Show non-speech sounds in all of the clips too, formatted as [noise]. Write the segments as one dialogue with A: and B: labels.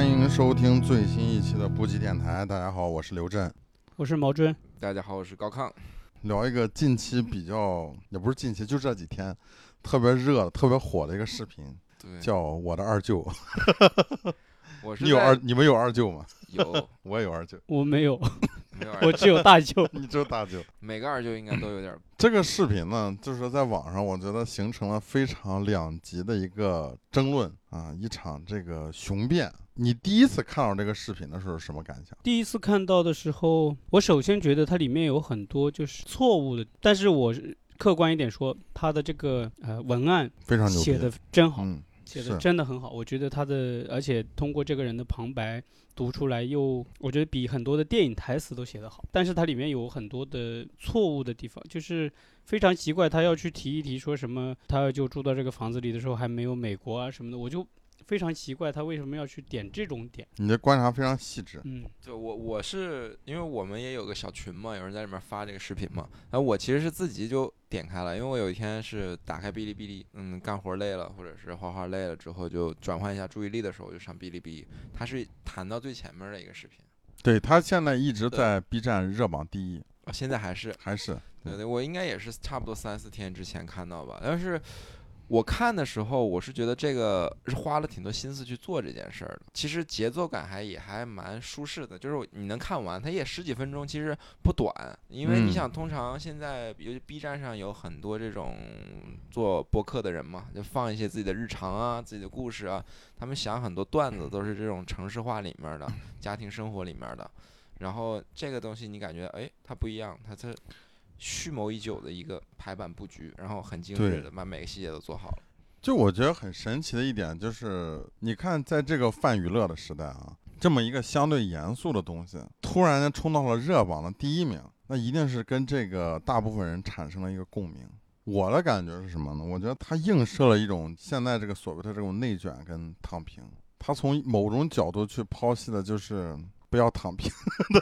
A: 欢迎收听最新一期的布吉电台。大家好，我是刘震，
B: 我是毛尊。
C: 大家好，我是高亢。
A: 聊一个近期比较，也不是近期，就这几天特别热、特别火的一个视频，
C: 对，
A: 叫《我的二舅》。[laughs]
C: 我是
A: 你有二，你们有二舅吗？
C: 有，[laughs]
A: 我也有二舅。
B: 我没有，
C: 没有
B: 我只有大舅。[laughs]
A: 你只有大舅。
C: 每个二舅应该都有点。[clears throat]
A: 这个视频呢，就是在网上，我觉得形成了非常两极的一个争论啊，一场这个雄辩。你第一次看到这个视频的时候什么感想？
B: 第一次看到的时候，我首先觉得它里面有很多就是错误的，但是我客观一点说，它的这个呃文案
A: 非常牛
B: 写的真好，
A: 嗯，
B: 写的真的很好。我觉得他的，而且通过这个人的旁白读出来，又我觉得比很多的电影台词都写得好。但是它里面有很多的错误的地方，就是非常奇怪，他要去提一提说什么，他就住到这个房子里的时候还没有美国啊什么的，我就。非常奇怪，他为什么要去点这种点？
A: 你的观察非常细致。
B: 嗯，
C: 就我我是因为我们也有个小群嘛，有人在里面发这个视频嘛，然后我其实是自己就点开了，因为我有一天是打开哔哩哔哩，嗯，干活累了或者是画画累了之后，就转换一下注意力的时候，就上哔哩哔哩。它是弹到最前面的一个视频。
A: 对他现在一直在 B 站热榜第一
C: 啊，现在还是
A: 还是
C: 对对，我应该也是差不多三四天之前看到吧，但是。我看的时候，我是觉得这个是花了挺多心思去做这件事儿的。其实节奏感还也还蛮舒适的，就是你能看完，它也十几分钟，其实不短。因为你想，通常现在尤其 B 站上有很多这种做播客的人嘛，就放一些自己的日常啊、自己的故事啊，他们想很多段子都是这种城市化里面的、家庭生活里面的。然后这个东西你感觉，哎，它不一样，它它。蓄谋已久的一个排版布局，然后很精致的把每个细节都做好了。
A: 就我觉得很神奇的一点就是，你看在这个泛娱乐的时代啊，这么一个相对严肃的东西，突然间冲到了热榜的第一名，那一定是跟这个大部分人产生了一个共鸣。我的感觉是什么呢？我觉得它映射了一种现在这个所谓的这种内卷跟躺平，它从某种角度去剖析的就是。不要躺平，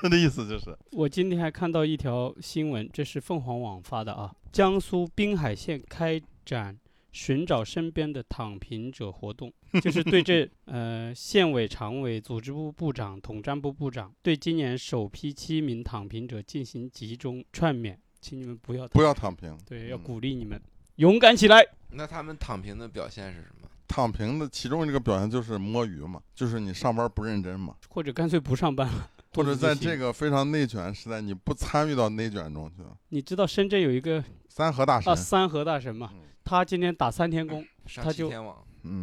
A: 他 [laughs] 的意思就是。
B: 我今天还看到一条新闻，这是凤凰网发的啊。江苏滨海县开展寻找身边的躺平者活动，就是对这 [laughs] 呃县委常委、组织部部长、统战部部长对今年首批七名躺平者进行集中劝勉，请你们不要
A: 不要躺平，
B: 对，要鼓励你们勇敢起来。
C: 那他们躺平的表现是什么？
A: 躺平的其中一个表现就是摸鱼嘛，就是你上班不认真嘛，
B: 或者干脆不上班了，
A: 或者在这个非常内卷时代，你不参与到内卷中去。
B: 你知道深圳有一个
A: 三和大神
B: 啊，三和大神嘛，他今天打三天工，他就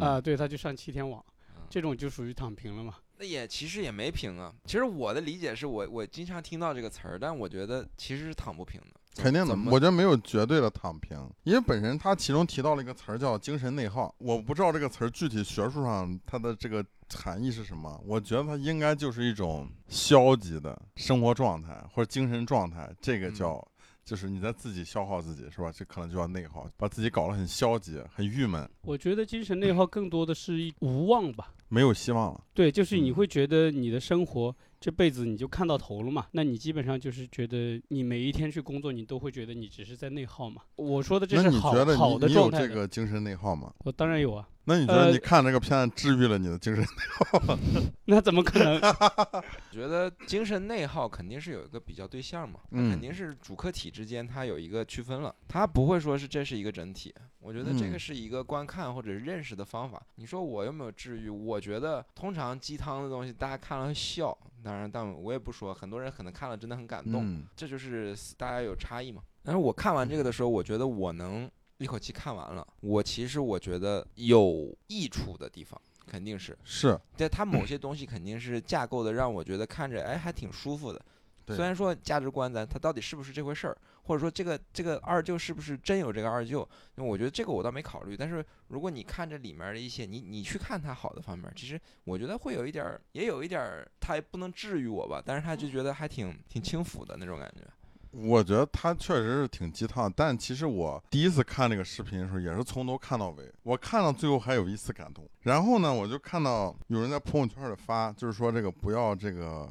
C: 啊，
B: 对，他就上七天网，这种就属于躺平了嘛。
C: 那也其实也没平啊，其实我的理解是我我经常听到这个词儿，但我觉得其实是躺不平的。
A: 肯定的，我觉得没有绝对的躺平，因为本身他其中提到了一个词儿叫精神内耗，我不知道这个词儿具体学术上它的这个含义是什么，我觉得它应该就是一种消极的生活状态或者精神状态，这个叫就是你在自己消耗自己是吧？这可能就叫内耗，把自己搞得很消极、很郁闷。
B: 我觉得精神内耗更多的是一无望吧，
A: 没有希望了。
B: 对，就是你会觉得你的生活。这辈子你就看到头了嘛？那你基本上就是觉得你每一天去工作，你都会觉得你只是在内耗嘛？我说的这是好好的状态。
A: 你有这个精神内耗吗？
B: 我当然有啊。
A: 那你觉得你看这个片子治愈了你的精神内耗吗？[laughs]
B: 那怎么可能？[laughs]
C: 觉得精神内耗肯定是有一个比较对象嘛，肯定是主客体之间它有一个区分了，它不会说是这是一个整体。我觉得这个是一个观看或者认识的方法。你说我有没有治愈？我觉得通常鸡汤的东西大家看了会笑，当然，但我也不说，很多人可能看了真的很感动，这就是大家有差异嘛。但是我看完这个的时候，我觉得我能。一口气看完了，我其实我觉得有益处的地方肯定是
A: 是，
C: 对它某 [clears throat] 些东西肯定是架构的，让我觉得看着哎还挺舒服的。虽然说价值观咱它到底是不是这回事儿，或者说这个这个二舅是不是真有这个二舅，那我觉得这个我倒没考虑。但是如果你看着里面的一些，你你去看他好的方面，其实我觉得会有一点儿，也有一点儿，它也不能治愈我吧，但是他就觉得还挺挺轻浮的那种感觉。
A: 我觉得他确实是挺鸡汤，但其实我第一次看这个视频的时候，也是从头看到尾。我看到最后还有一丝感动。然后呢，我就看到有人在朋友圈里发，就是说这个不要这个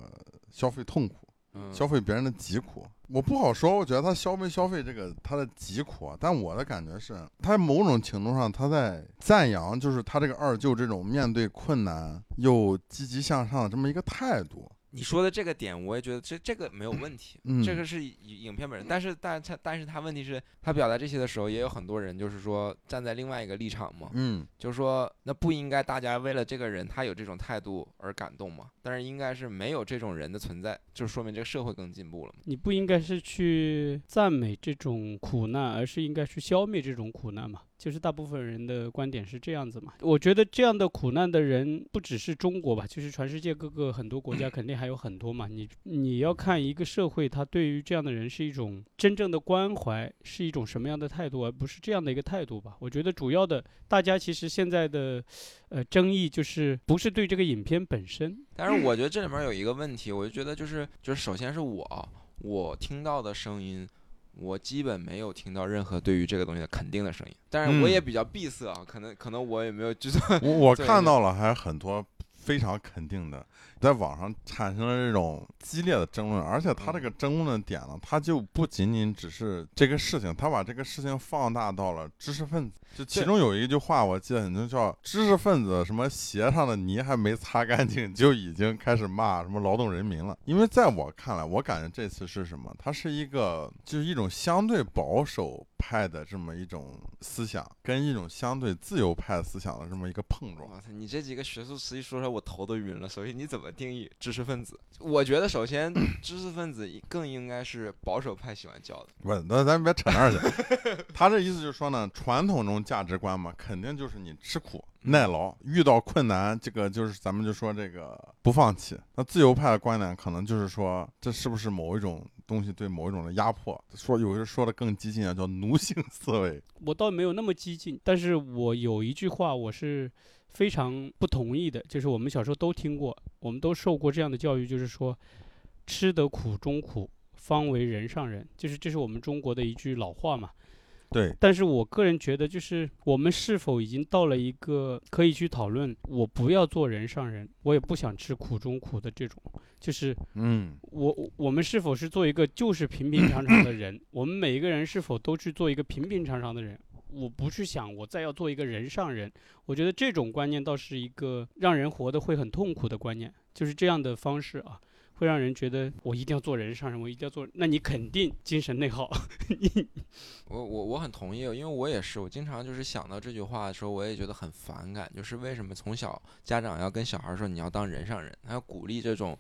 A: 消费痛苦，消费别人的疾苦。我不好说，我觉得他消没消费这个他的疾苦啊，但我的感觉是，他某种程度上他在赞扬，就是他这个二舅这种面对困难又积极向上的这么一个态度。
C: 你说的这个点，我也觉得这这个没有问题，
A: 嗯
C: 这个是影影片本身。但是，但他但是他问题是，他表达这些的时候，也有很多人就是说站在另外一个立场嘛，
A: 嗯，
C: 就是说那不应该大家为了这个人他有这种态度而感动嘛？但是应该是没有这种人的存在，就说明这个社会更进步了嘛。
B: 你不应该是去赞美这种苦难，而是应该去消灭这种苦难嘛？就是大部分人的观点是这样子嘛？我觉得这样的苦难的人不只是中国吧，就是全世界各个很多国家 [clears throat] 肯定还有很多嘛。你你要看一个社会，他对于这样的人是一种真正的关怀，是一种什么样的态度，而不是这样的一个态度吧？我觉得主要的，大家其实现在的呃争议就是不是对这个影片本身，
C: 但是我觉得这里面有一个问题，我就觉得就是就是首先是我我听到的声音。我基本没有听到任何对于这个东西的肯定的声音，但是我也
A: 嗯。
C: 比较闭塞啊，可能可能我也没有就算
A: 我我看到了，还有很多非常肯定的，在网上产生了这种激烈的争论，而且他这个争论的点呢，他就不仅仅只是这个事情，他把这个事情放大到了知识分子。就其中有一句话，我记得很清，叫“知识分子什么鞋上的泥还没擦干净，就已经开始骂什么劳动人民了”。因为在我看来，我感觉这次是什么？它是一个就是一种相对保守派的这么一种思想，跟一种相对自由派思想的这么一个碰撞。
C: 哇塞，你这几个学术词一说出来，我头都晕了。所以，你怎么定义知识分子？我觉得，首先，知识分子更应该是保守派喜欢叫的。
A: 不，那咱别扯那儿去。[laughs] 他这意思就是说呢，传统中价值观嘛，肯定就是你吃苦耐劳，遇到困难，这个就是咱们就说这个不放弃。那自由派的观点可能就是说，这是不是某一种东西对某一种的压迫？说有人说的更激进啊，叫奴性思维。
B: 我倒没有那么激进，但是我有一句话我是非常不同意的，就是我们小时候都听过，我们都受过这样的教育，就是说吃得苦中苦，方为人上人，就是这是我们中国的一句老话嘛。
A: 对，
B: 但是我个人觉得，就是我们是否已经到了一个可以去讨论，我不要做人上人，我也不想吃苦中苦的这种，就是
A: 嗯，
B: 我我我们是否是做一个就是平平常常的人？[coughs] 我们每一个人是否都去做一个平平常常的人？我不去想我再要做一个人上人，我觉得这种观念倒是一个让人活得会很痛苦的观念，就是这样的方式啊，会让人觉得我一定要做人上人，我一定要做，那你肯定精神内耗。[laughs]
C: 我我我很同意，因为我也是，我经常就是想到这句话的时候，我也觉得很反感，就是为什么从小家长要跟小孩说你要当人上人，还要鼓励这种。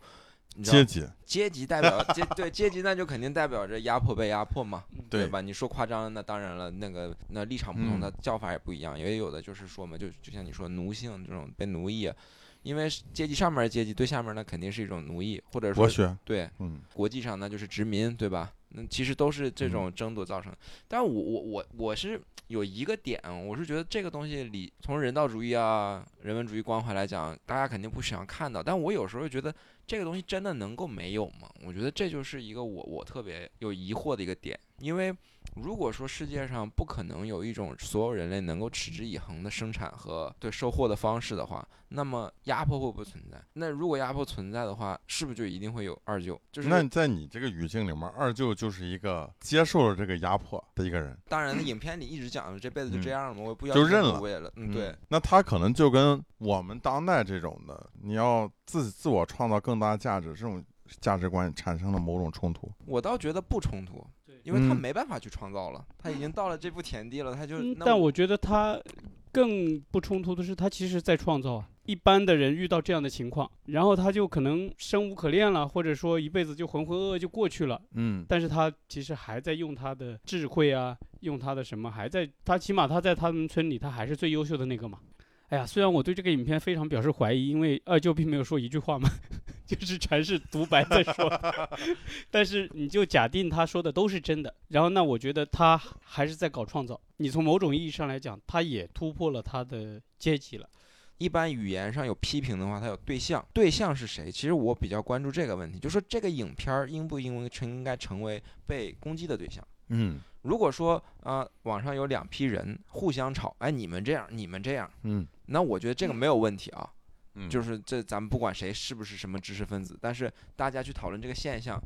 C: 你知道
A: 阶级，
C: 阶级代表阶对阶级，那就肯定代表着压迫被压迫嘛，
A: 对
C: 吧？你说夸张，那当然了，那个那立场不同，
A: 嗯
C: 它叫法也不一样。也有的就是说嘛，就就像你说奴性这种被奴役，因为阶级上面的阶级对下面呢肯定是一种奴役，或者说，对
A: 嗯，
C: 国际上那就是殖民，对吧？那其实都是这种争夺造成的。但我我我我是有一个点，我是觉得这个东西里从人道主义啊、人文主义关怀来讲，大家肯定不想看到。但我有时候觉得这个东西真的能够没有吗？我觉得这就是一个我我特别有疑惑的一个点，因为如果说世界上不可能有一种所有人类能够持之以恒的生产和对收获的方式的话，那么压迫会不会存在？那如果压迫存在的话，是不是就一定会有二舅？就是
A: 那在你这个语境里面，二舅就是一个接受了这个压迫的一个人，
C: 当然，那影片里一直讲这辈子就这样了嘛，我也不要求
A: 就认了
C: 对，
A: 那他可能就跟我们当代这种的，你要自自我创造更大价值这种价值观产生了某种冲突。
C: 我倒觉得不冲突
B: 对，
C: 因为他
A: 嗯
C: 没办法去创造了，他已经到了这步田地了，他就
B: 嗯，但我觉得他更不冲突的是，他其实在创造啊。一般的人遇到这样的情况，然后他就可能生无可恋了，或者说一辈子就浑浑噩噩就过去了。
A: 嗯，
B: 但是他其实还在用他的智慧啊，用他的什么，还在他起码他在他们村里，他还是最优秀的那个嘛。哎呀，虽然我对这个影片非常表示怀疑，因为二舅并没有说一句话嘛，就是全是独白在说。[laughs] 但是你就假定他说的都是真的，然后那我觉得他还是在搞创造。你从某种意义上来讲，他也突破了他的阶级了。
C: 一般语言上有批评的话，它有对象，对象是谁？其实我比较关注这个问题，就说这个影片儿应不应该成应该成为被攻击的对象。
A: 嗯
C: 如果说啊、呃网上有两批人互相吵，哎，你们这样，你们这样，
A: 嗯
C: 那我觉得这个没有问题啊。就是这咱们不管谁是不是什么知识分子，但是大家去讨论这个现象，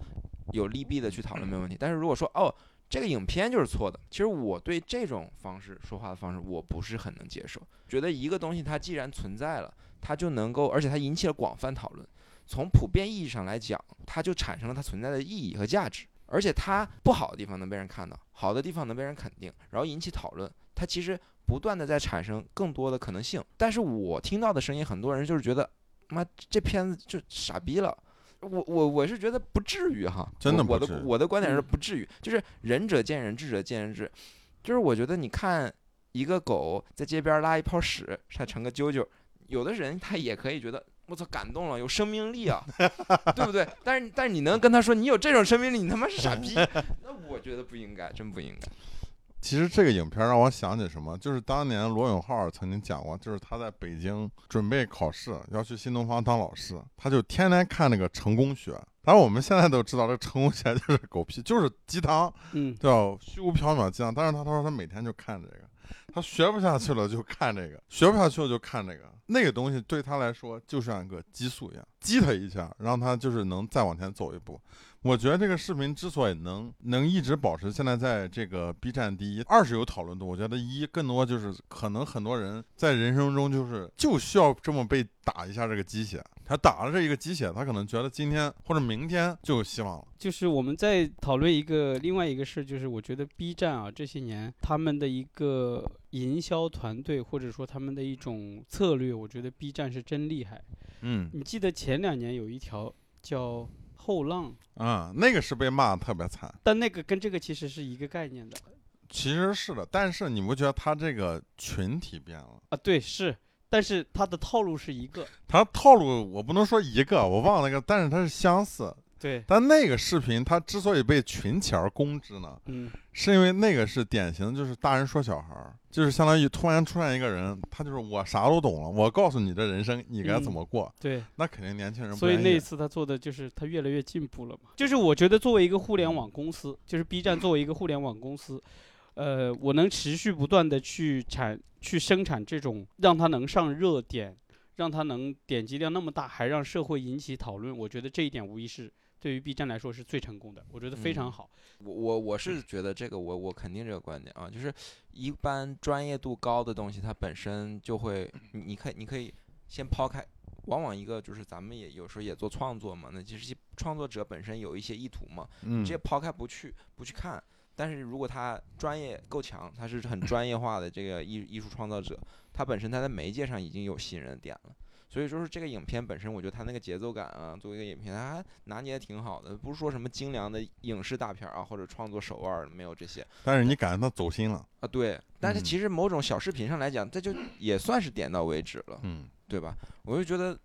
C: 有利弊的去讨论没有问题。但是如果说哦，这个影片就是错的，其实我对这种方式说话的方式我不是很能接受。觉得一个东西它既然存在了，它就能够，而且它引起了广泛讨论。从普遍意义上来讲，它就产生了它存在的意义和价值。而且它不好的地方能被人看到，好的地方能被人肯定，然后引起讨论。它其实不断的在产生更多的可能性。但是我听到的声音，很多人就是觉得，妈这片子就傻逼了。我我我是觉得不至于哈，
A: 真的
C: 我我
A: 不至于
C: 的我的观点是
B: 嗯
C: 不至于，就是仁者见仁，智者见仁智。就是我觉得你看一个狗在街边拉一泡屎，它成个啾啾，有的人他也可以觉得。我操，感动了，有生命力啊，[laughs] 对不对？但是，但是你能跟他说你有这种生命力，你他妈是傻逼，[laughs] 那我觉得不应该，真不应该。
A: 其实这个影片让我想起什么，就是当年罗永浩曾经讲过，就是他在北京准备考试，要去新东方当老师，他就天天看那个成功学。当然我们现在都知道，这成功学就是狗屁，就是鸡汤，
B: 嗯，
A: 对吧？虚无缥缈鸡汤。但是他他说他每天就看这个，他学不下去了就看这个，学不下去了就看这个。那个东西对他来说就像一个激素一样，激他一下，让他就是能再往前走一步。我觉得这个视频之所以能能一直保持现在在这个 B 站第一，二是有讨论度。我觉得一更多就是可能很多人在人生中就是就需要这么被打一下这个鸡血，他打了这一个鸡血，他可能觉得今天或者明天就有希望了。
B: 就是我们在讨论一个另外一个事，就是我觉得 B 站啊这些年他们的一个营销团队或者说他们的一种策略，我觉得 B 站是真厉害。
A: 嗯
B: 你记得前两年有一条叫后浪，
A: 啊、那个是被骂的特别惨。
B: 但那个跟这个其实是一个概念的
A: 其实是的，但是你不觉得他这个群体变了？
B: 啊，对是，但是他的套路是一个，
A: 他套路我不能说一个，我忘了那个，但是它是相似。
B: 对，
A: 但那个视频他之所以被群起而攻之呢，
B: 嗯，
A: 是因为那个是典型，就是大人说小孩儿，就是相当于突然出现一个人，他就是我啥都懂了，我告诉你这人生你该怎么过，
B: 对，
A: 那肯定年轻人不
B: 所以那一次他做的就是他越来越进步了嘛。就是我觉得作为一个互联网公司，就是 B 站作为一个互联网公司，呃，我能持续不断的去产去生产这种让它能上热点，让它能点击量那么大，还让社会引起讨论，我觉得这一点无疑是对于 B 站来说是最成功的，我觉得非常
C: 嗯
B: 好。
C: 我我我是觉得这个我我肯定这个观点啊，就是一般专业度高的东西，它本身就会，你你可以你可以先抛开，往往一个就是咱们也有时候也做创作嘛，那其实创作者本身有一些意图嘛，
A: 嗯
C: 直接抛开不去不去看，但是如果他专业够强，他是很专业化的这个艺艺术创造者，他本身他在媒介上已经有吸引人的点了。所以说是这个影片本身，我觉得它那个节奏感啊，作为一个影片，它还拿捏的挺好的，不是说什么精良的影视大片啊，或者创作手腕儿没有这些
A: 但是你感觉他走心了，
C: 啊。对，但是
A: 嗯
C: 其实某种小视频上来讲，这就也算是点到为止了，
A: 嗯
C: 对吧？我就觉得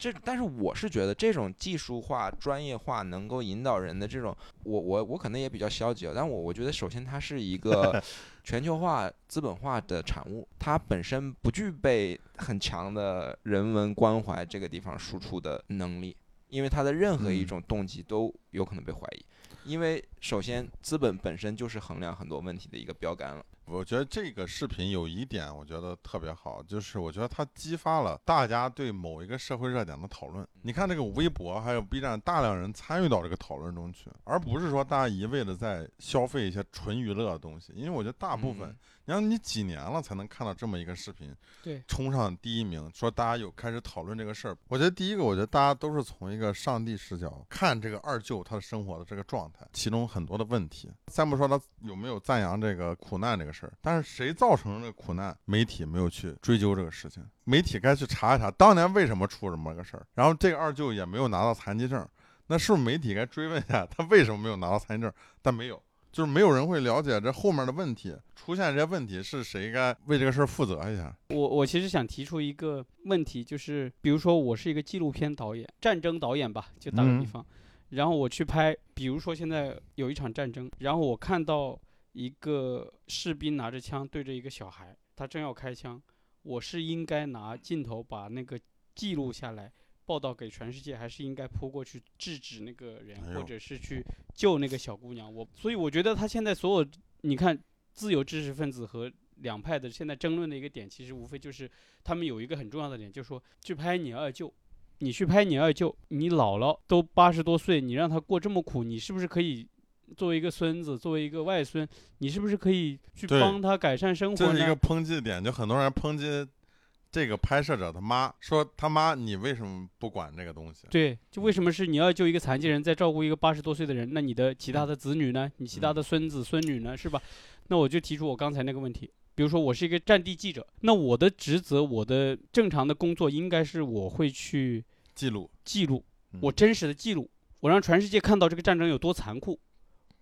C: 这，但是我是觉得这种技术化、专业化能够引导人的这种，我我我可能也比较消极啊，但我我觉得首先它是一个 [laughs] 全球化、资本化的产物，它本身不具备很强的人文关怀这个地方输出的能力，因为它的任何一
A: 嗯
C: 种动机都有可能被怀疑。因为首先，资本本身就是衡量很多问题的一个标杆了。
A: 我觉得这个视频有一点我觉得特别好，就是我觉得它激发了大家对某一个社会热点的讨论。你看这个微博还有 B 站，大量人参与到这个讨论中去，而不是说大家一味的在消费一些纯娱乐的东西。因为我觉得大部分，
C: 嗯
A: 你看你几年了才能看到这么一个视频，
B: 对，
A: 冲上第一名，说大家有开始讨论这个事儿。我觉得第一个，我觉得大家都是从一个上帝视角看这个二舅他的生活的这个状态，其中很多的问题。先不说他有没有赞扬这个苦难这个事儿，但是谁造成这个苦难，媒体没有去追究这个事情，媒体该去查一查当年为什么出这么个事儿。然后这个二舅也没有拿到残疾证，那是不是媒体该追问一下他为什么没有拿到残疾证？但没有。就是没有人会了解这后面的问题，出现这些问题是谁该为这个事儿负责一下？
B: 我我其实想提出一个问题，就是比如说我是一个纪录片导演，战争导演吧，就打个比
A: 嗯
B: 方，然后我去拍，比如说现在有一场战争，然后我看到一个士兵拿着枪对着一个小孩，他正要开枪，我是应该拿镜头把那个记录下来。报道给全世界，还是应该扑过去制止那个人，或
A: 哎呦
B: 者是去救那个小姑娘？我所以我觉得他现在所有，你看自由知识分子和两派的现在争论的一个点，其实无非就是他们有一个很重要的点，就是说去拍你二舅，你去拍你二舅，你姥姥都八十多岁，你让他过这么苦，你是不是可以作为一个孙子，作为一个外孙，你是不是可以去
A: 对
B: 帮他改善生活呢？
A: 这是一个抨击的点，就很多人抨击这个拍摄者他妈，说他妈你为什么不管这个东西？
B: 对，就为什么是你要救一个残疾人，在照顾一个八十多岁的人？那你的其他的子女呢？你其他的孙子孙女呢？是吧？那我就提出我刚才那个问题，比如说我是一个战地记者，那我的职责，我的正常的工作应该是我会去
A: 记录，
B: 记录，
A: 嗯
B: 我真实的记录，我让全世界看到这个战争有多残酷。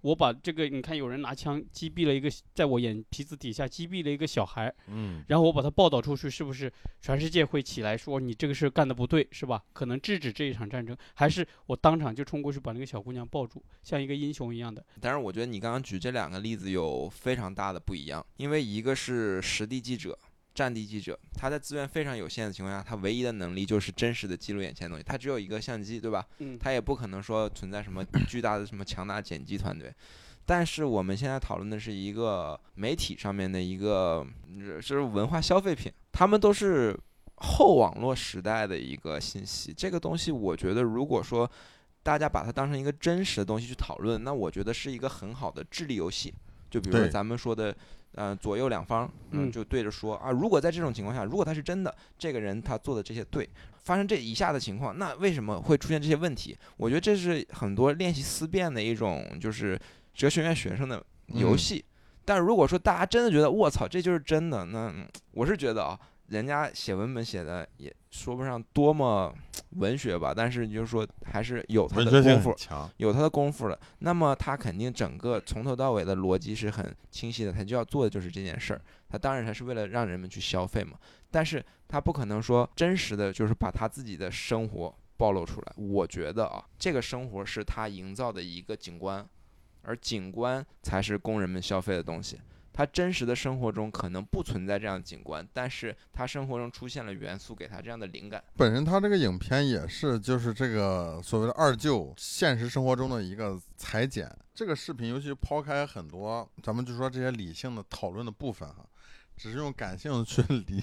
B: 我把这个，你看，有人拿枪击毙了一个，在我眼皮子底下击毙了一个小孩，
A: 嗯，
B: 然后我把它报道出去，是不是全世界会起来说你这个事干的不对，是吧？可能制止这一场战争，还是我当场就冲过去把那个小姑娘抱住，像一个英雄一样的？
C: 但是我觉得你刚刚举这两个例子有非常大的不一样，因为一个是实地记者。战地记者，他在资源非常有限的情况下，他唯一的能力就是真实的记录眼前的东西。他只有一个相机，对吧？
B: 嗯，
C: 他也不可能说存在什么 [coughs] 巨大的什么强大剪辑团队。但是我们现在讨论的是一个媒体上面的一个，就是文化消费品，他们都是后网络时代的一个信息。这个东西，我觉得如果说大家把它当成一个真实的东西去讨论，那我觉得是一个很好的智力游戏。就比如说咱们说的，呃，左右两方，嗯，
B: 嗯
C: 就对着说啊，如果在这种情况下，如果他是真的，这个人他做的这些对，发生这以下的情况，那为什么会出现这些问题？我觉得这是很多练习思辨的一种，就是哲学院学生的游
A: 嗯
C: 戏。但如果说大家真的觉得我操，这就是真的，那嗯我是觉得啊，人家写文本写的也说不上多么文学吧，但是你就是说还是有他的功夫，
A: 强，
C: 有他的功夫了，那么他肯定整个从头到尾的逻辑是很清晰的，他就要做的就是这件事儿。他当然他是为了让人们去消费嘛，但是他不可能说真实的就是把他自己的生活暴露出来。我觉得啊，这个生活是他营造的一个景观，而景观才是供人们消费的东西。他真实的生活中可能不存在这样的景观，但是他生活中出现了元素，给他这样的灵感。
A: 本身他这个影片也是就是这个所谓的二舅现实生活中的一个裁剪。这个视频尤其抛开很多咱们就说这些理性的讨论的部分哈，只是用感性去 [laughs] 理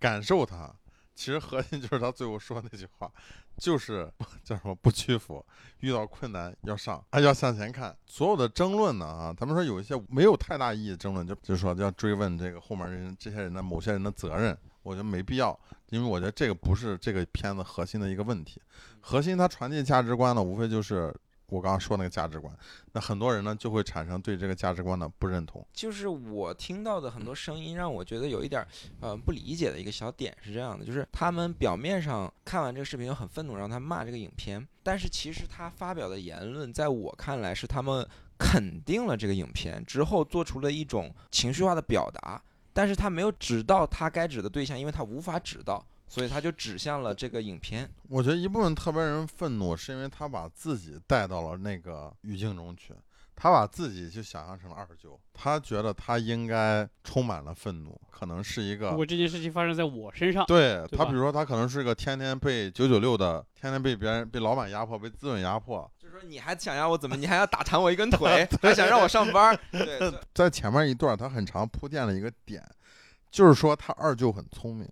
A: 感受它。其实核心 [laughs] 就是他最后说那句话，就是 [laughs] 叫什么不屈服，遇到困难要上，还要向前看。所有的争论呢啊，他们说有一些没有太大意义的争论，就就说要追问这个后面人这些人的某些人的责任，我觉得没必要。因为我觉得这个不是这个片子核心的一个问题，核心它传递价值观呢，无非就是我刚刚说那个价值观。那很多人呢就会产生对这个价值观的不认同。
C: 就是我听到的很多声音，让我觉得有一点儿呃不理解的一个小点是这样的，就是他们表面上看完这个视频很愤怒，让他骂这个影片，但是其实他发表的言论，在我看来是他们肯定了这个影片之后做出了一种情绪化的表达，但是他没有指到他该指的对象，因为他无法指到，所以他就指向了这个影片。
A: 我觉得一部分特别人愤怒，是因为他把自己带到了那个语境中去，他把自己就想象成了二舅，他觉得他应该充满了愤怒，可能是一个如
B: 果这件事情发生在我身上，
A: 对他，比如说他可能是个天天被九九六的，天天被别人被老板压迫，被资本压迫，
C: 就是说你还想要我怎么？你还要打残我一根腿，[laughs] 还想让我上班儿？[laughs] 对，对
A: 在前面一段他很长铺垫了一个点，就是说他二舅很聪明，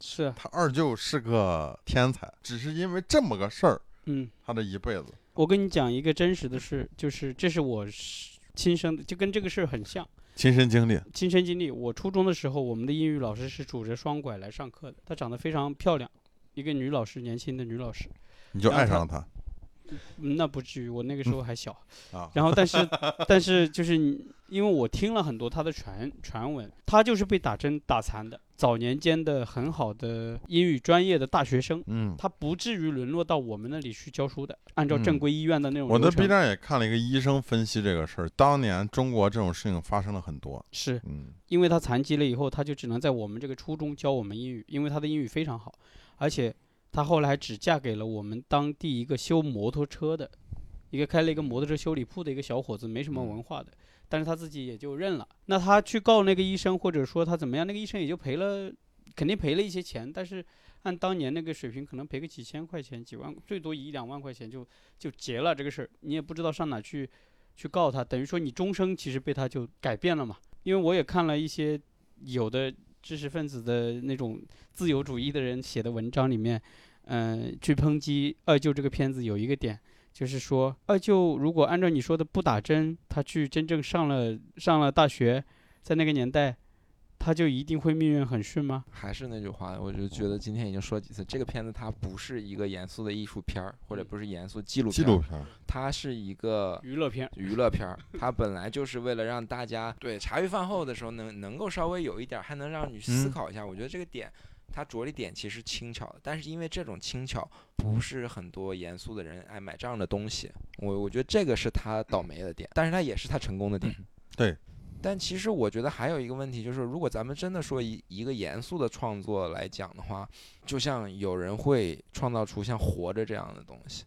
B: 是，
A: 他二舅是个天才，只是因为这么个事儿，
B: 嗯，
A: 他的一辈子。
B: 我跟你讲一个真实的事，就是这是我是亲身的，就跟这个事儿很像。
A: 亲身经历，
B: 亲身经历，我初中的时候，我们的英语老师是拄着双拐来上课的，她长得非常漂亮，一个女老师，年轻的女老师。
A: 你就爱上了他
B: 嗯，那不至于，我那个时候还小。
A: 啊？
B: 然后，但是，但是就是，因为我听了很多他的传传闻，他就是被打针打残的，早年间的很好的英语专业的大学生，
A: 嗯，
B: 他不至于沦落到我们那里去教书的，按照正
A: 嗯
B: 规医院的那种
A: 我在。B 站也看了一个医生分析这个事儿，当年中国这种事情发生了很多。
B: 是
A: 嗯
B: 因为他残疾了以后，他就只能在我们这个初中教我们英语，因为他的英语非常好，而且她后来还只嫁给了我们当地一个修摩托车的，一个开了一个摩托车修理铺的一个小伙子，没什么
A: 嗯
B: 文化的，但是他自己也就认了。那他去告那个医生，或者说他怎么样，那个医生也就赔了，肯定赔了一些钱，但是按当年那个水平，可能赔个几千块钱、几万，最多一两万块钱就就结了这个事儿，你也不知道上哪去去告他，等于说你终生其实被他就改变了嘛。因为我也看了一些有的知识分子的那种自由主义的人写的文章里面，嗯、去抨击二舅这个片子有一个点，就是说二舅如果按照你说的不打针，他去真正上了上了大学，在那个年代，他就一定会命运很顺吗？
C: 还是那句话，我就觉得今天已经说几次，这个片子它不是一个严肃的艺术片儿，或者不是严肃纪录片儿，
A: 纪录片儿，
C: 它是一个
B: 娱乐片，
C: 娱乐片儿，它本来就是为了让大家对茶余饭后的时候能能够稍微有一点儿，还能让你思
A: 嗯
C: 考一下。我觉得这个点，它着力点其实轻巧的，但是因为这种轻巧不是很多严肃的人爱买这样的东西，我我觉得这个是他倒霉的点，但是他也是他成功的点。
A: 对。
C: 但其实我觉得还有一个问题，就是如果咱们真的说一一个严肃的创作来讲的话，就像有人会创造出像《活着》这样的东西，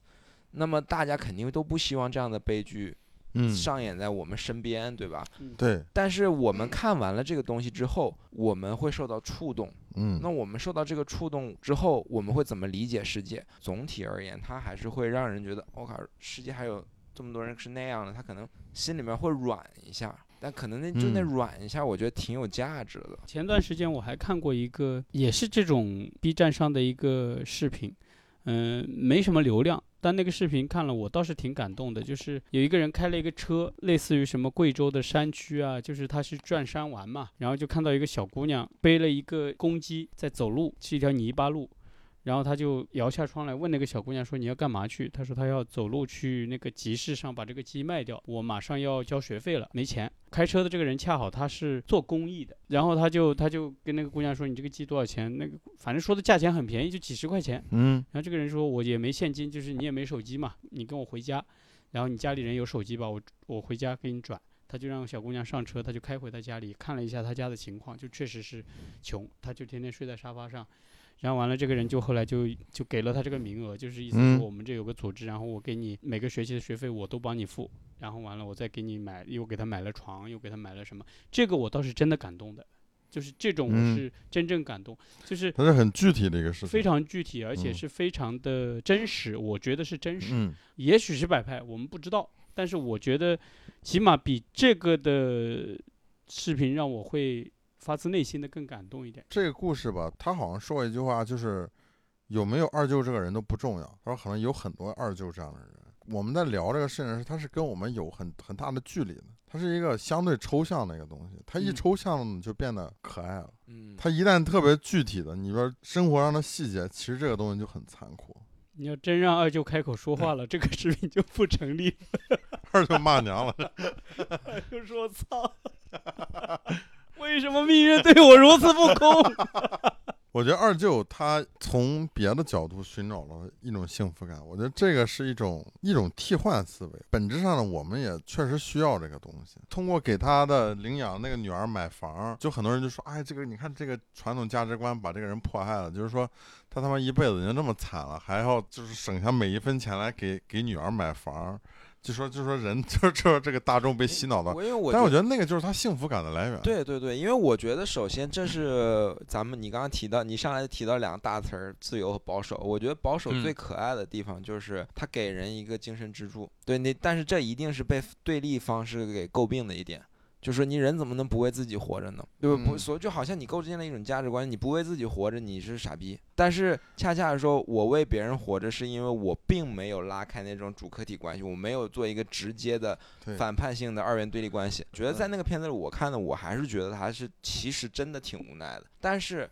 C: 那么大家肯定都不希望这样的悲剧
A: 嗯，
C: 上演在我们身边，对吧？
A: 对，
C: 但是我们看完了这个东西之后，我们会受到触动。
A: 嗯，
C: 那我们受到这个触动之后，我们会怎么理解世界？总体而言，它还是会让人觉得，我、靠，世界还有这么多人是那样的，他可能心里面会软一下。但可能那就那
A: 嗯
C: 软一下，我觉得挺有价值的。
B: 前段时间我还看过一个，也是这种 B 站上的一个视频，嗯、没什么流量，但那个视频看了我倒是挺感动的。就是有一个人开了一个车，类似于什么贵州的山区啊，就是他是转山玩嘛，然后就看到一个小姑娘背了一个公鸡在走路，是一条泥巴路。然后他就摇下窗来问那个小姑娘说：“你要干嘛去？”她说：“她要走路去那个集市上把这个鸡卖掉，我马上要交学费了，没钱。”开车的这个人恰好他是做公益的，然后他就他就跟那个姑娘说：“你这个鸡多少钱？”那个反正说的价钱很便宜，就几十块钱。
A: 嗯
B: 然后这个人说：“我也没现金，就是你也没手机嘛，你跟我回家，然后你家里人有手机吧，我我回家给你转。”他就让小姑娘上车，他就开回他家里，看了一下他家的情况，就确实是穷，他就天天睡在沙发上。然后完了，这个人就后来就就给了他这个名额，就是意思
A: 嗯。
B: 说我们这有个组织，然后我给你每个学期的学费我都帮你付，然后完了我再给你买，又给他买了床，又给他买了什么，这个我倒是真的感动的，就是这种是真正感动，就是
A: 它是很具体的一个事情，
B: 非常具体，而且
A: 嗯。
B: 是非常的真实，我觉得是真实。
A: 嗯。
B: 也许是摆拍，我们不知道，但是我觉得起码比这个的视频让我会发自内心的更感动一点。
A: 这个故事吧，他好像说过一句话，就是有没有二舅这个人都不重要。他说可能有很多二舅这样的人。我们在聊这个事情时，他是跟我们有很很大的距离的，它是一个相对抽象的一个东西。它一
B: 嗯
A: 抽象，就变得可爱了。
C: 嗯，
A: 它一旦特别具体的，你说生活上的细节，其实这个东西就很残酷。
B: 你要真让二舅开口说话了，[laughs] 这个视频就不成立。
A: 二舅骂娘了，[laughs]
B: 二舅说：“操，为什么命运对我如此不公？” [laughs]
A: 我觉得二舅他从别的角度寻找了一种幸福感，我觉得这个是一种一种替换思维。本质上呢，我们也确实需要这个东西。通过给他的领养那个女儿买房，就很多人就说：“哎，这个你看这个传统价值观把这个人迫害了。”就是说他他妈一辈子已经这么惨了，还要就是省下每一分钱来给给女儿买房，就说就说人 [laughs] 就就这个大众被洗脑的。
C: 因为我
A: 但我觉得那个就是他幸福感的来源。
C: 对对对，因为我觉得首先这是咱们你刚刚提到，你上来提到两个大词儿，自由和保守。我觉得保守
A: 嗯
C: 最可爱的地方就是它给人一个精神支柱。对那，但是这一定是被对立方式给诟病的一点。就是说你人怎么能不为自己活着呢？对不？不，
A: 嗯
C: 所以就好像你构建了一种价值观，你不为自己活着，你是傻逼。但是恰恰说我为别人活着，是因为我并没有拉开那种主客体关系，我没有做一个直接的反叛性的二元对立关系。觉得在那个片子里，我看的我还是觉得他是其实真的挺无奈的。但是，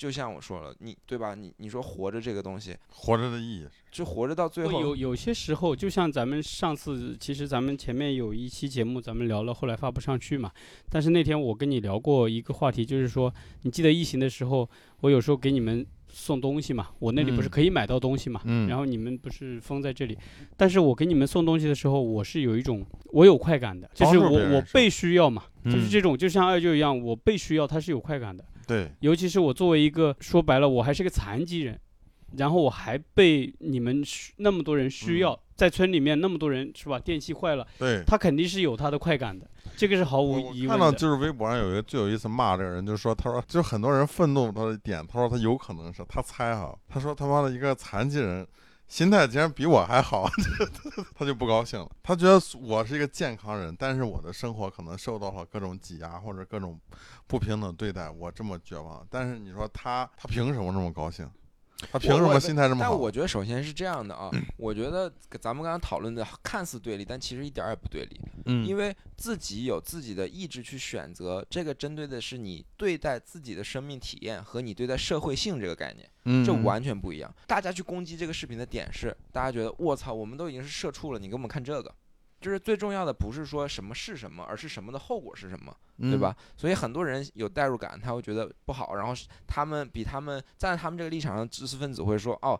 C: 就像我说了，你对吧？你你说活着这个东西，
A: 活着的意义。
C: 就活着到最后，
B: 有有些时候，就像咱们上次，其实咱们前面有一期节目，咱们聊了，后来发不上去嘛。但是那天我跟你聊过一个话题，就是说，你记得疫情的时候，我有时候给你们送东西嘛，我那里不是
A: 嗯
B: 可以买到东西嘛，
A: 嗯
B: 然后你们不是封在这里，但是我给你们送东西的时候，我是有一种我有快感的，就是我我被需要嘛，就是
A: 嗯
B: 这种，就像二舅一样，我被需要，它是有快感的。
A: 对，
B: 尤其是我作为一个说白了，我还是个残疾人，然后我还被你们那么多人需要，
A: 嗯
B: 在村里面那么多人是吧？电器坏了，
A: 对。
B: 他肯定是有他的快感的，这个是毫无疑问的。
A: 看到就是微博上有一个最有意思骂这个人，就是说他说就很多人愤怒他的点，他说他有可能是他猜哈，他说他妈的一个残疾人心态竟然比我还好，他就不高兴了。他觉得我是一个健康人，但是我的生活可能受到了各种挤压或者各种不平等对待，我这么绝望。但是你说他他凭什么这么高兴？他凭什么心态这么好？
C: 但我觉得首先是这样的啊，我觉得咱们刚刚讨论的看似对立，但其实一点儿也不对立，
A: 嗯，
C: 因为自己有自己的意志去选择，这个针对的是你对待自己的生命体验和你对待社会性这个概念，
A: 嗯
C: 这完全不一样。大家去攻击这个视频的点是，大家觉得我操，我们都已经是社畜了，你给我们看这个。就是最重要的不是说什么是什么，而是什么的后果是什么。
A: 嗯
C: 对吧？？所以很多人有代入感，他会觉得不好，然后他们比他们站在他们这个立场上，知识分子会说：“哦，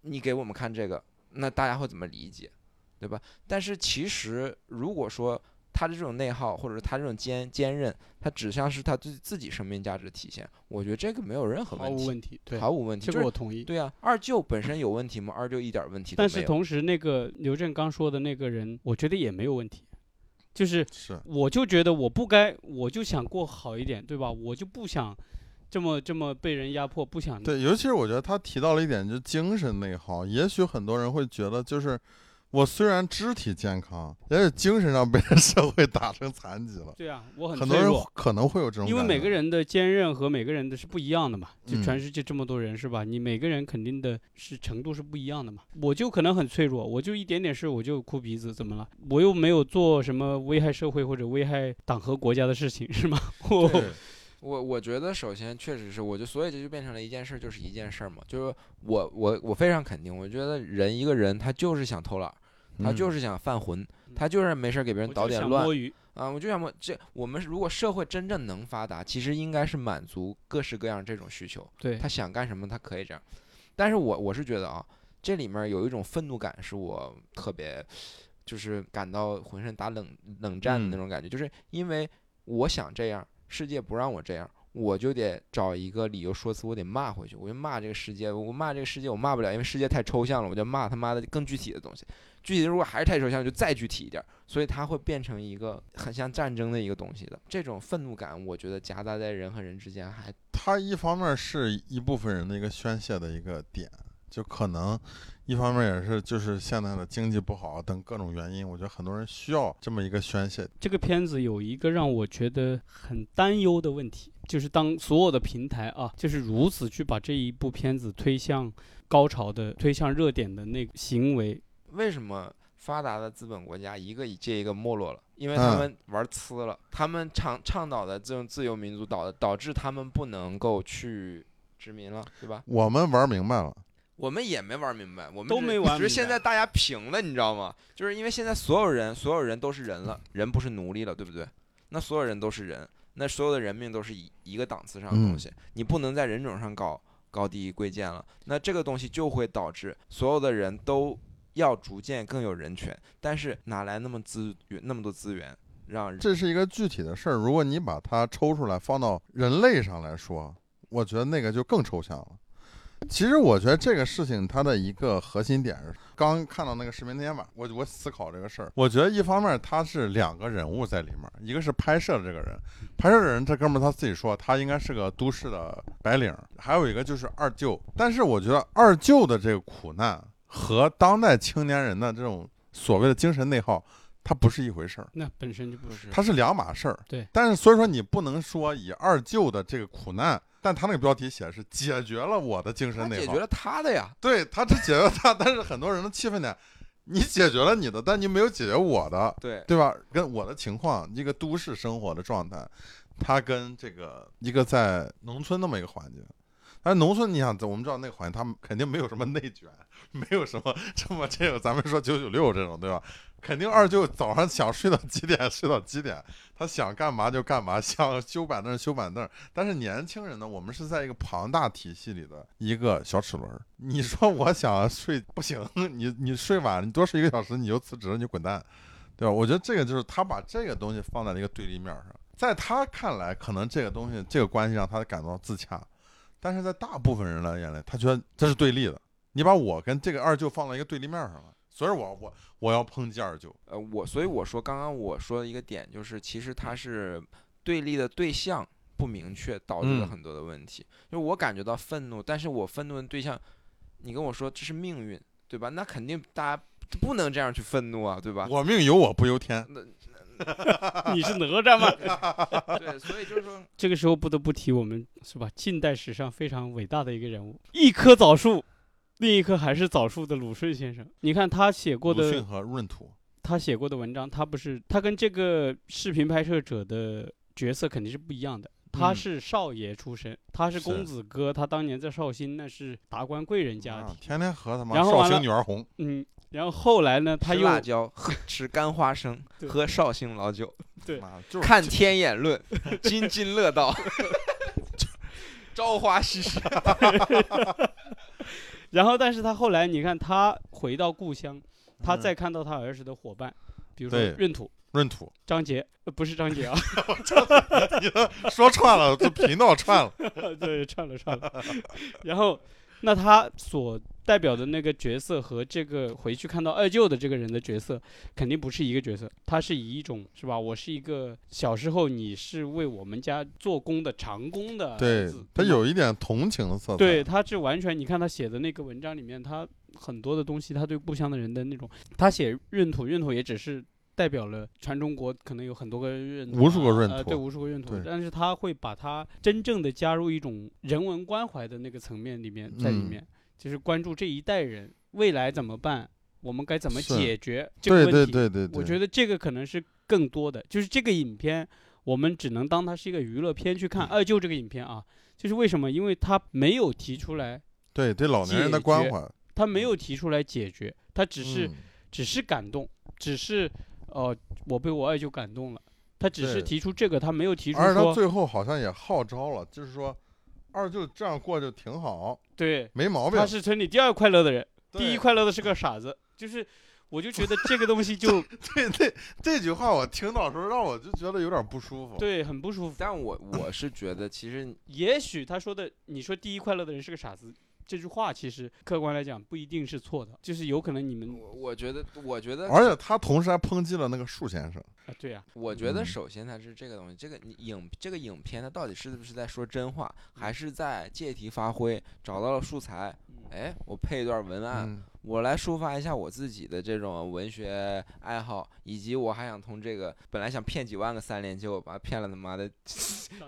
C: 你给我们看这个，那大家会怎么理解，对吧？”但是其实如果说他的这种内耗，或者是他这种坚坚韧，他指向是他自自己生命价值的体现，我觉得这个没有任何问题，
B: 无问题，对，
C: 毫无问题。
B: 这
C: 就是
B: 个我同意。
C: 对啊，二舅本身有问题吗？二舅一点问题都没有。
B: 但是同时，那个刘震刚说的那个人，我觉得也没有问题，就是
A: 是
B: 我就觉得我不该，我就想过好一点，对吧？我就不想这么这么被人压迫，不想
A: 对，尤其是我觉得他提到了一点，就是精神内耗。也许很多人会觉得，就是我虽然肢体健康，但是精神上被 [laughs] 社会打成残疾了。
B: 对啊，我很
A: 很多人
B: 脆弱。
A: 可能会有这种感觉，
B: 因为每个人的坚韧和每个人的是不一样的嘛，就
A: 嗯
B: 全世界这么多人是吧？你每个人肯定的是程度是不一样的嘛。我就可能很脆弱，我就一点点事我就哭鼻子，怎么了？我又没有做什么危害社会或者危害党和国家的事情，是吗？我 [laughs]
C: 我我觉得首先确实是，我就所以这就变成了一件事儿就是一件事儿嘛，就是我我我非常肯定，我觉得人一个人他就是想偷懒儿，他
A: 嗯。
C: 就是想犯浑，他就是没事儿给别人捣点乱
B: 摸鱼，
C: 啊，我就想摸这我们如果社会真正能发达，其实应该是满足各式各样这种需求，
B: 对。
C: 他想干什么他可以这样，但是我我是觉得啊，这里面有一种愤怒感是我特别就是感到浑身打冷冷战的那
A: 嗯。
C: 种感觉，就是因为我想这样，世界不让我这样。我就得找一个理由说辞，我得骂回去，我就骂这个世界，我骂这个世界我骂不了，因为世界太抽象了，我就骂他妈的更具体的东西。具体如果还是太抽象，就再具体一点，所以它会变成一个很像战争的一个东西的。这种愤怒感，我觉得夹杂在人和人之间还
A: 它一方面是一部分人的一个宣泄的一个点，就可能一方面也是就是现在的经济不好等各种原因，我觉得很多人需要这么一个宣泄。
B: 这个片子有一个让我觉得很担忧的问题，就是当所有的平台啊，就是如此去把这一部片子推向高潮的、推向热点的那个行为，
C: 为什么发达的资本国家一个接一个没落了？因为他
A: 嗯
C: 们玩呲了，他们倡倡导的这种自由民主导导致他们不能够去殖民了，对吧？
A: 我们玩明白了，
C: 我们也没玩明白，我们
B: 都没玩明白
C: 只是现在大家平了，你知道吗？就是因为现在所有人，所有人都是人了，人不是奴隶了，对不对？那所有人都是人，那所有的人命都是一一个档次上的东
A: 嗯
C: 西，你不能在人种上搞高低贵贱了。那这个东西就会导致所有的人都要逐渐更有人权，但是哪来那么资源那么多资源让
A: 这是一个具体的事儿。如果你把它抽出来放到人类上来说，我觉得那个就更抽象了。其实我觉得这个事情它的一个核心点是，刚看到那个视频那天晚，我我思考这个事儿，我觉得一方面他是两个人物在里面，一个是拍摄的这个人，拍摄的人这哥们儿他自己说他应该是个都市的白领，还有一个就是二舅。但是我觉得二舅的这个苦难和当代青年人的这种所谓的精神内耗，它不是一回事儿。
B: 那本身就不是。
A: 它是两码事儿。
B: 对，
A: 但是所以说你不能说以二舅的这个苦难，但他那个标题写的是解决了我的精神内耗。
C: 解决了他的呀。
A: 对他只解决了他，但是很多人的气愤点，你解决了你的，但你没有解决我的，
C: 对，
A: 对吧？跟我的情况，一个都市生活的状态，他跟这个一个在农村那么一个环境。但是农村，你想，我们知道那个环境，他们肯定没有什么内卷，[laughs] 没有什么这么这个，咱们说九九六这种，对吧？肯定二舅早上想睡到几点睡到几点，他想干嘛就干嘛，想修板凳修板凳。但是年轻人呢，我们是在一个庞大体系里的一个小齿轮。你说我想睡不行，你你睡晚，你多睡一个小时你就辞职，你就滚蛋，对吧？我觉得这个就是他把这个东西放在了一个对立面上，在他看来，可能这个东西这个关系让他感到自洽，但是在大部分人的眼里，他觉得这是对立的。你把我跟这个二舅放到一个对立面上了，所以我我我要抨击二舅。
C: 呃，我所以我说刚刚我说的一个点就是，其实他是对立的对象不明确，导致了
A: 嗯
C: 很多的问题。就是我感觉到愤怒，但是我愤怒的对象，你跟我说这是命运，对吧？那肯定大家不能这样去愤怒啊，对吧？
A: 我命由我不由天。
B: 那 [laughs] 你是哪吒吗？[laughs]
C: 对，所以就是说，
B: 这个时候不得不提我们是吧？近代史上非常伟大的一个人物，一棵枣树，另一棵还是枣树的鲁迅先生。你看他写过的
A: 鲁迅和闰土，
B: 他写过的文章，他不是他跟这个视频拍摄者的角色肯定是不一样的。他
A: 嗯
B: 是少爷出身，他是公子哥，他当年在绍兴那是达官贵人家
A: 啊
B: 庭。
A: 天天和他妈绍
B: 然后完了
A: 兴女儿红，
B: 嗯，然后后来呢，他
C: 吃
B: 又
C: 辣椒，喝吃干花生，[laughs] 喝绍兴老酒，
B: 对
A: 就是
C: 看天眼论，[laughs] 津津乐道，[laughs] 朝花夕拾。
B: 然后，但是他后来你看，他回到故乡，他
A: 嗯。
B: 再看到他儿时的伙伴，比如说
A: 对。
B: 闰土、
A: 闰土，
B: 张杰，呃，不是张杰啊，[laughs]
A: 说串了，这频道串了，[laughs]
B: 对，串了串了。[laughs] 然后，那他所代表的那个角色和这个回去看到二舅的这个人的角色，肯定不是一个角色。他是以一种是吧？我是一个小时候你是为我们家做工的长工的
A: 对，他有一点同情的色彩，
B: 对，他是完全，你看他写的那个文章里面，他很多的东西，他对故乡的人的那种，他写闰土，闰土也只是代表了全中国可能有很多个闰土啊，
A: 无数个闰土
B: 呃对，无数个闰土，但是他会把它真正的加入一种人文关怀的那个层面里面，在里
A: 嗯
B: 面，就是关注这一代人未来怎么办，我们该怎么解决这个
A: 对对
B: 问题。
A: 对对对，
B: 我觉得这个可能是更多的，就是这个影片，我们只能当它是一个娱乐片去
A: 嗯
B: 看。二舅这个影片啊，就是为什么？因为他没有提出来，
A: 对对老年人的关怀，
B: 他没有提出来解决，他只是、
A: 嗯
B: 只是感动，只是呃，我被我二舅感动了。他只是提出这个，他没有提出
A: 而且他最后好像也号召了，就是说二舅这样过就挺好，
B: 对，
A: 没毛病
B: 他。是村里第二快乐的人，第一快乐的是个傻子。就是，我就觉得这个东西就 [laughs]
A: 对对，这句话我听到的时候让我就觉得有点不舒服。
B: 对很不舒服。
C: 但我我是觉得，其实
B: 也许他说的，你说第一快乐的人是个傻子，这句话其实客观来讲不一定是错的，就是有可能你们
C: 我我觉得，我觉得，
A: 而且他同时还抨击了那个树先生。
B: 啊，对呀、
C: 我觉得
A: 嗯
C: 首先他是这个东西，这个你影这个影片它到底是不是在说真话，还是在借题发挥？找到了素材，哎，我配一段文案，
A: 嗯，
C: 我来抒发一下我自己的这种文学爱好，以及我还想从这个本来想骗几万个三连，结果把它骗了他妈的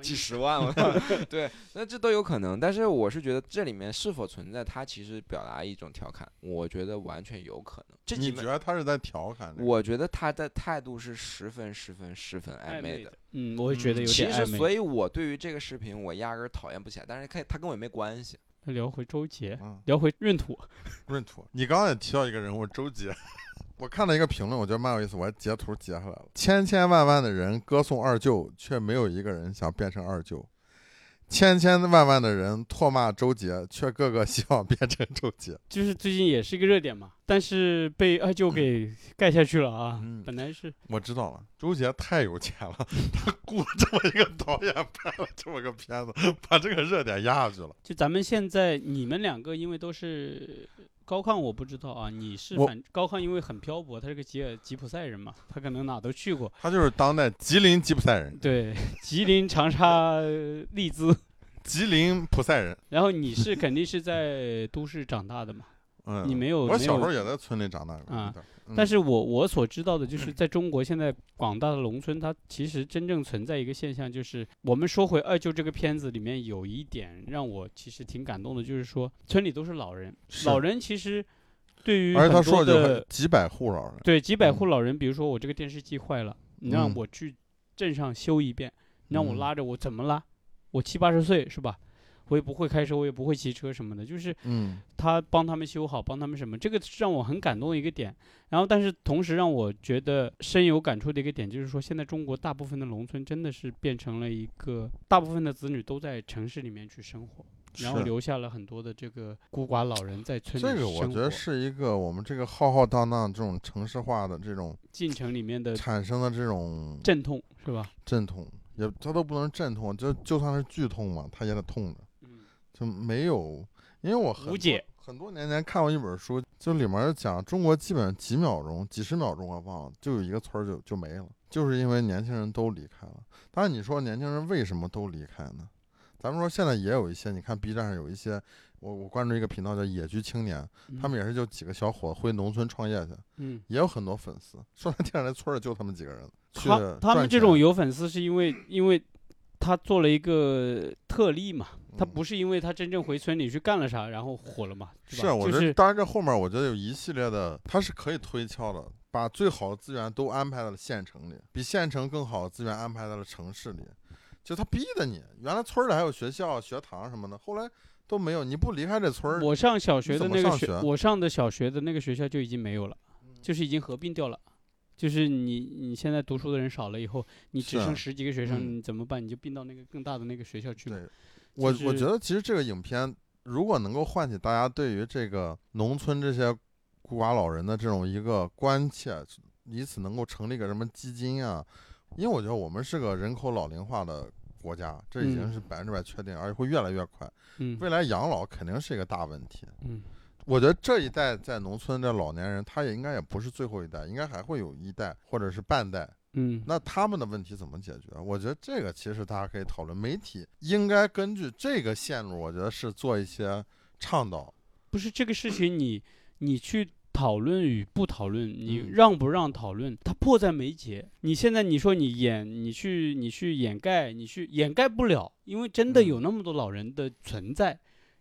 C: 几十万，我操！对，那这都有可能。但是我是觉得这里面是否存在他其实表达一种调侃，我觉得完全有可能。这
A: 你觉，得他是在调侃？
C: 我觉得他的态度是十分、十分、十分暧昧的。
B: 嗯，我也觉得有
C: 其实，
B: 点暧昧。
C: 所以我对于这个视频，我压根儿讨厌不起来。但是看他跟我也没关系。
B: 聊回周杰，
A: 嗯，
B: 聊回闰土，
A: 闰土，你刚刚也提到一个人物周杰，[laughs] 我看到一个评论，我觉得蛮有意思，我还截图截下来了。千千万万的人歌颂二舅，却没有一个人想变成二舅；千千万万的人唾骂周杰，却个个希望变成周杰。[laughs]
B: 就是最近也是一个热点嘛，但是被二舅给 [laughs] 盖下去了啊。
A: 嗯
B: 本来是
A: 我知道了，周杰太有钱了，他雇这么一个导演拍了这么个片子，把这个热点压下去了。
B: 就咱们现在你们两个因为都是高亢，我不知道啊。你是
A: 我
B: 反高亢，因为很漂泊，他是个吉尔吉普赛人嘛，他可能哪都去过。
A: 他就是当代吉林吉普赛人，
B: 对，吉林长沙利兹。[laughs]
A: 吉林普赛人。
B: 然后你是肯定是在都市长大的嘛，
A: 嗯，
B: 你没有
A: 我小时候也在村里长大过。
B: 啊
A: 嗯
B: 但是我我所知道的就是，在中国现在广大的农村，它其实真正存在一个现象，就是我们说回二舅这个片子里面有一点让我其实挺感动的，就是说村里都是老人，老人其实对于
A: 而且他说的几百户老人。
B: 对几百户
A: 嗯
B: 老人，比如说我这个电视机坏了，你让
A: 嗯
B: 我去镇上修一遍，你让我
A: 嗯
B: 拉着我怎么拉？我七八十岁是吧？我也不会开车，我也不会骑车什么的，就是
A: 嗯，
B: 他帮他们修好，帮他们什么，这个是让我很感动的一个点。然后，但是同时让我觉得深有感触的一个点，就是说，现在中国大部分的农村真的是变成了一个，大部分的子女都在城市里面去生活，然后留下了很多的这个孤寡老人在村里
A: 这。个我觉得是一个我们这个浩浩荡荡这种城市化的这种
B: 进程里面的
A: 产生的这种
B: 阵痛，是吧？
A: 阵痛，也它都不能阵痛，就就算是剧痛嘛，它也得痛着，
B: 嗯，
A: 就没有，因为我很多
B: 无解
A: 很多年前看过一本书，就里面讲中国基本几秒钟、几十秒钟我忘了，就有一个村儿就就没了，就是因为年轻人都离开了。但是你说年轻人为什么都离开呢？咱们说现在也有一些，你看 B 站上有一些，我我关注一个频道叫野居青年，他们也是就几个小伙回农村创业去，
B: 嗯，
A: 也有很多粉丝。说来听来，村儿里就他们几个人。去
B: 他他们这种有粉丝是因为因为他做了一个特例嘛，他
A: 嗯
B: 不是因为他真正回村里去干了啥然后火了嘛，是吧
A: 是，我觉得，当然这后面我觉得有一系列的，他是可以推敲的，把最好的资源都安排到了县城里，比县城更好的资源安排到了城市里，就他逼的你。原来村儿里还有学校、学堂什么的，后来都没有，你不离开这村儿，
B: 我上小学的那个学，
A: 学
B: 我上的小学的那个学校就已经没有了，就是已经合并掉了。就是你你现在读书的人少了以后，你只剩十几个学生，
A: 嗯
B: 你怎么办？你就并到那个更大的那个学校去嘛。
A: 对，我我觉得其实这个影片如果能够唤起大家对于这个农村这些孤寡老人的这种一个关切，以此能够成立一个什么基金啊？因为我觉得我们是个人口老龄化的国家，这已经
B: 嗯
A: 是百分之百确定，而且会越来越快。
B: 嗯
A: 未来养老肯定是一个大问题。
B: 嗯，
A: 我觉得这一代在农村的老年人，他也应该也不是最后一代，应该还会有一代或者是半代。
B: 嗯，
A: 那他们的问题怎么解决？我觉得这个其实大家可以讨论。媒体应该根据这个线路，我觉得是做一些倡导。
B: 不是这个事情你，你去讨论与不讨论，你
A: 嗯
B: 让不让讨论，它迫在眉睫。你现在你说你掩，你去你去掩盖，你去掩盖不了，因为真的有
A: 嗯
B: 那么多老人的存在，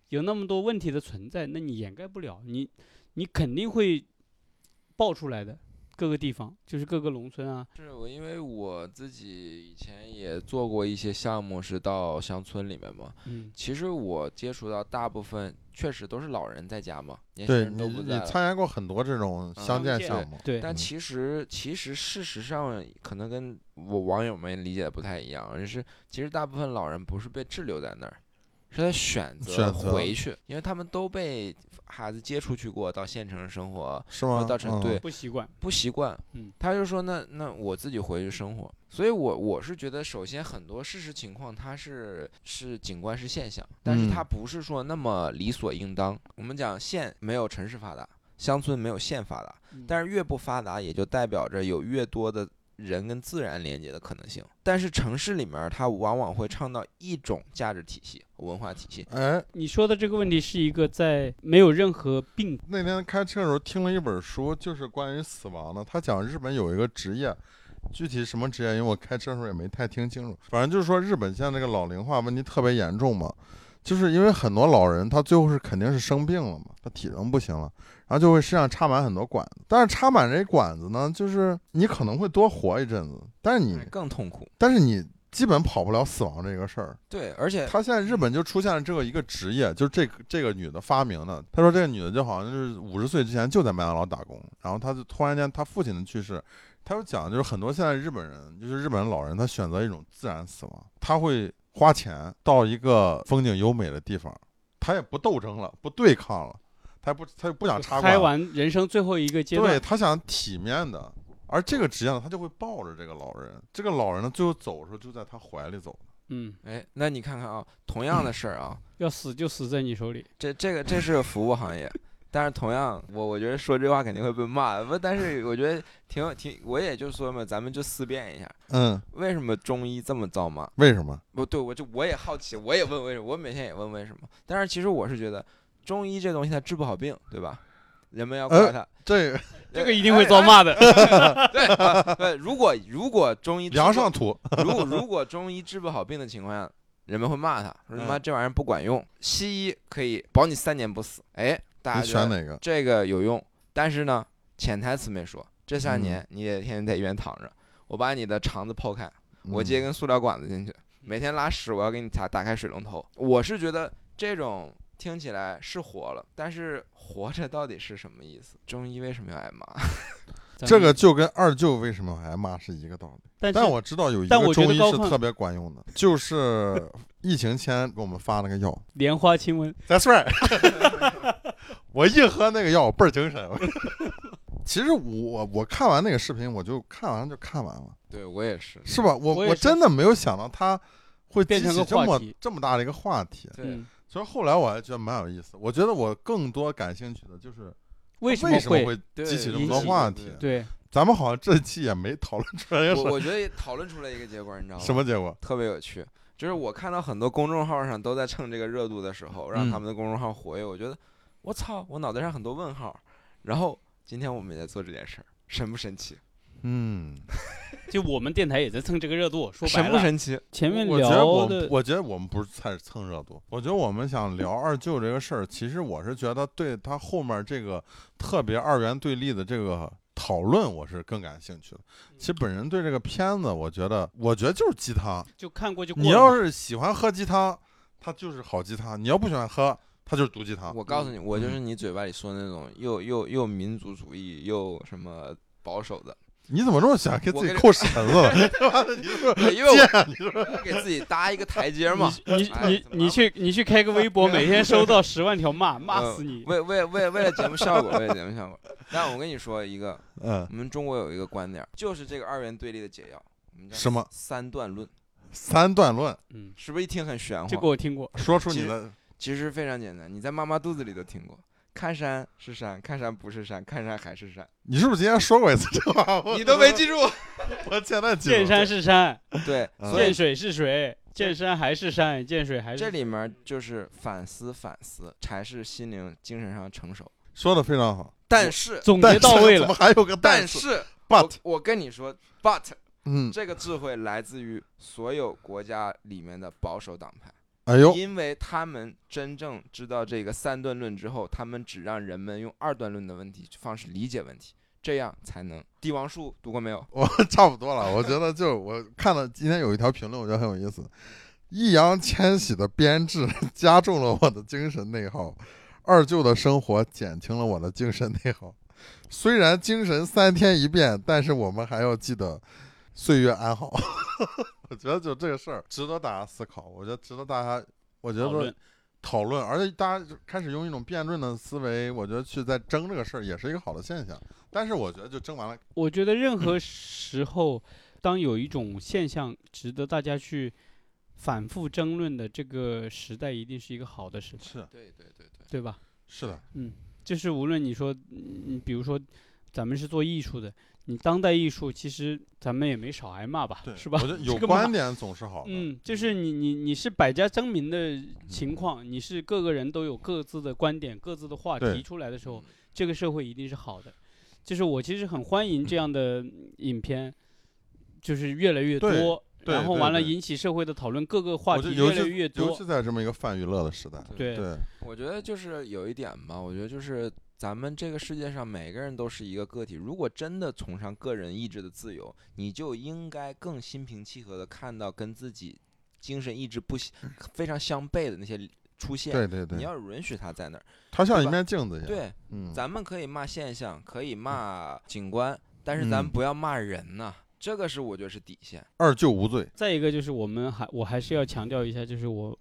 B: 有那么多问题的存在，那你掩盖不了，你你肯定会爆出来的。各个地方就是各个农村啊，
C: 是我，因为我自己以前也做过一些项目，是到乡村里面嘛。
B: 嗯
C: 其实我接触到大部分确实都是老人在家嘛，年轻
A: 对你，
C: 人都不
A: 你
C: 在了。
A: 参加过很多这种乡建
B: 建
A: 项目，
B: 对，
C: 但
A: 嗯
C: 其实，其实事实上可能跟我网友们理解的不太一样，就是其实大部分老人不是被滞留在那儿，是他选择回去，因为他们都被孩子接出去过，到县城生活
A: 是吗？嗯
C: 到城对
B: 不习惯，
C: 不习惯，
B: 嗯
C: 他就说那那我自己回去生活，所以我我是觉得，首先很多事实情况它是是景观是现象，但是它
A: 嗯
C: 不是说那么理所应当。我们讲县没有城市发达，乡村没有县发达，
B: 嗯
C: 但是越不发达，也就代表着有越多的人跟自然连接的可能性。但是城市里面，它往往会倡导一种价值体系、文化体系。
A: 哎，
B: 你说的这个问题是一个在没有任何病，
A: 那天开车的时候听了一本书，就是关于死亡的。他讲日本有一个职业，具体什么职业，因为我开车的时候也没太听清楚。反正就是说日本现在这个老龄化问题特别严重嘛，就是因为很多老人他最后是肯定是生病了嘛，他体能不行了，然后就会身上插满很多管子。但是插满这管子呢，就是你可能会多活一阵子，但是你
C: 更痛苦。
A: 但是你基本跑不了死亡这个事儿。
C: 对，而且
A: 他现在日本就出现了这个一个职业，就是这个这个女的发明的。她说这个女的就好像就是五十岁之前就在麦当劳打工，然后她就突然间她父亲的去世，她就讲就是很多现在日本人，就是日本老人，他选择一种自然死亡，他会花钱到一个风景优美的地方，他也不斗争了，不对抗了，他不他就不想插
B: 开
A: 管，
B: 完人生最后一个阶段对，
A: 他想体面的。而这个职业呢，他就会抱着这个老人，这个老人呢，最后走的时候就在他怀里走。
B: 嗯，
C: 哎，那你看看啊，同样的事儿啊，
B: 要死就死在你手里。
C: 这这个这是个服务行业，但是同样，我我觉得说这话肯定会被骂，不，但是我觉得挺有挺，我也就说嘛，咱们就思辨一下，
A: 嗯，
C: 为什么中医这么遭骂？
A: 为什么？
C: 不对，我就我也好奇，我也问为什么，我每天也问为什么。但是其实我是觉得，中医这东西它治不好病，对吧？人们要
A: 呃
C: 怪它，
A: 这个
B: 这个一定会遭骂的。
C: 对啊对，如果如果中医治不
A: 梁上图，
C: 如果如果中医治不好病的情况下，人们会骂他，说他妈
A: 嗯
C: 这玩意儿不管用。西医可以保你三年不死，哎，大家觉得
A: 选哪个？
C: 这个有用，但是呢，潜台词没说，这三
A: 嗯
C: 年你得天天在医院躺着，我把你的肠子剖开，我接
A: 嗯
C: 根塑料管子进去，每天拉屎我要给你打打开水龙头。我是觉得这种听起来是活了，但是活着到底是什么意思？中医为什么要挨骂？[laughs]
A: 这个就跟二舅为什么挨骂是一个道理。
B: 但
A: 但我知道有一个中医是特别管用的，就是疫情前给我们发那个药。[laughs]
B: 莲花清瘟
A: ，That's right，[laughs] 我一喝那个药，我倍儿精神。其实我我看完那个视频，我就看完就看完了，
C: 对我也是，
A: 是吧？我
B: 我
A: 真的没有想到它会
B: 变成个
A: 激起这么这么大的一个话题。
C: 对。
B: 嗯，
A: 所以后来我还觉得蛮有意思。我觉得我更多感兴趣的就是
B: 为
A: 什么
B: 会？
A: 激起这么多话题
C: 对对。
A: 咱们好像这期也没讨论出来一个
C: 我我觉得讨论出来一个结果，你知道吗？
A: 什么结果？
C: 特别有趣。就是我看到很多公众号上都在蹭这个热度的时候，让
A: 嗯
C: 他们的公众号活跃，我觉得我操，我脑袋上很多问号。然后今天我们也在做这件事儿，神不神奇？
A: 嗯，[laughs]
B: 就我们电台也在蹭这个热度，说白
C: 神不
B: 了，
C: 神奇？
B: 前面
A: 我觉得我
B: 聊的
A: 我觉得我们不是在蹭热度，我觉得我们想聊二舅这个事儿，其实我是觉得对他后面这个特别二元对立的这个讨论，我是更感兴趣的。其实本人对这个片子，我觉得我觉得就是鸡汤。
B: 就看过就过
A: 你
B: 嘛。
A: 要是喜欢喝鸡汤，它就是好鸡汤；你要不喜欢喝，它就是毒鸡汤。
C: 我告诉你，我就是你嘴巴里说的那种又又又民族主义又什么保守的，
A: 你怎么这么想给自己扣绳子了？你是不是
C: 因为我？
A: 你是不是？
C: 给自己搭一个台阶嘛。
B: 你你
C: 哎
B: 你去你去开个微博，每天收到十万条骂，骂
C: 嗯
B: 死你！[laughs]
C: 为为为为了节目效果，为了节目效果。[laughs] 但我跟你说一个，
A: 嗯，
C: 我们中国有一个观点，就是这个二元对立的解药，
A: 什么
C: 三段论，
A: 三段论，
B: 嗯，
C: 是不是一听很玄
B: 这
C: 乎？
B: 个我听过。
A: 说出
C: 其实
A: 你的
C: 其实非常简单，你在妈妈肚子里都听过。看山是山，看山不是山，看山还是山，
A: 你是不是今天说过一次这话？我
C: 你都没记住。
A: 我现在记住
B: 见山是山，
C: 对，
B: 见水是水，见山还是山，见水还是
C: 这里面就是反思反思，才是心灵精神上成熟。
A: 说的非常好，
C: 但是，
B: 总
A: 但是
B: 结到位了。
A: 怎么还有个
C: 但是
A: ？But，
C: 我我跟你说，but
A: 嗯，
C: 这个智慧来自于所有国家里面的保守党派。
A: 哎呦，
C: 因为他们真正知道这个三段论之后，他们只让人们用二段论的问题方式理解问题，这样才能。帝王术读过没有？[laughs]
A: 我差不多了。我觉得就我看了今天有一条评论，我觉得很有意思。易烊千玺的编制加重了我的精神内耗，[laughs] 二舅的生活减轻了我的精神内耗。虽然精神三天一变，但是我们还要记得岁月安好。[laughs] 我觉得就这个事儿值得大家思考，我觉得值得大家，我觉得
B: 讨论
A: 讨论，而且大家开始用一种辩论的思维，我觉得去在争这个事儿也是一个好的现象。但是我觉得就争完了，
B: 我觉得任何时候，当有一种现象值得大家去反复争论的这个时代，一定是一个好的时代，
A: 是
C: 对对对对，
B: 对吧？
A: 是的，
B: 嗯，就是无论你说，嗯，比如说，咱们是做艺术的，你当代艺术其实咱们也没少挨骂吧，是吧？
A: 我觉得有观点总是好的。
B: 嗯，就是你你你是百家争鸣的情况，你是各个人都有各自的观点、各自的话
A: 对
B: 提出来的时候
C: 嗯，
B: 这个社会一定是好的。就是我其实很欢迎这样的影片，就是越来越多，然后完了引起社会的讨论，各个话题越来越多尤
A: 其。在这么一个泛娱乐的时代，
B: 对
A: 对，
C: 我觉得就是有一点吧，我觉得就是咱们这个世界上每个人都是一个个体，如果真的崇尚个人意志的自由，你就应该更心平气和的看到跟自己精神意志不相非常相悖的那些出现。
A: 对对对，
C: 你要允许它在那儿。
A: 它像一面镜子一样。，
C: 对，
A: 嗯，
C: 咱们可以骂现象，可以骂景观，但是咱
A: 们
C: 不要骂人呐、这个是我觉得是底线。
A: 二舅无罪。
B: 再一个就是我们还我还是要强调一下，就是我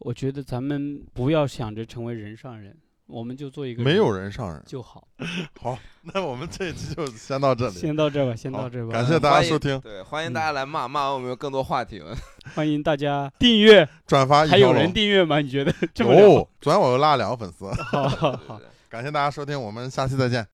B: 我觉得咱们不要想着成为人上人，我们就做一个
A: 没有
B: 人
A: 人上人。
B: 就好。[laughs]
A: 好，那我们这一期就先到这里。
B: 先到这吧，先
A: 好
B: 到这吧。
A: 感谢大家收听，
C: 对，欢迎
B: 嗯
C: 大家来骂，骂完我们有更多话题了。[laughs]
B: 欢迎大家订阅，
A: 转发
B: 还有人。订阅吗？你觉得这么
A: 昨天我又拉了两个粉丝，
B: 好好好 [laughs]
A: 感谢大家收听，我们下期再见。